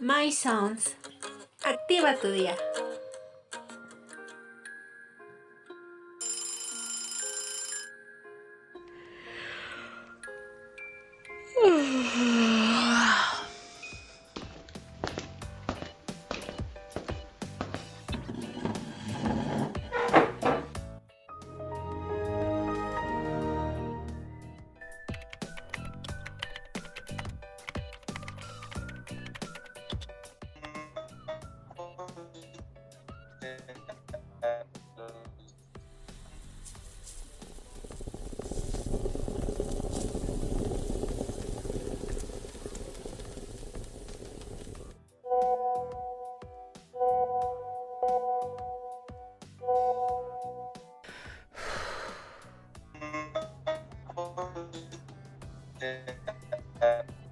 My Sounds. Activa tu día. Uh...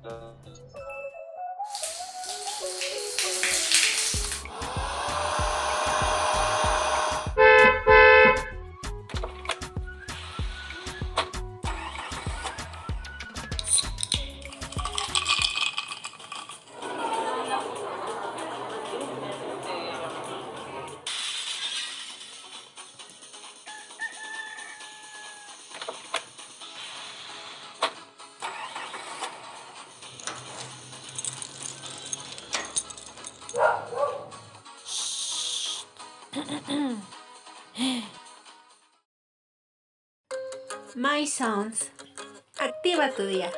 -huh. My Sounds. Activa tu día.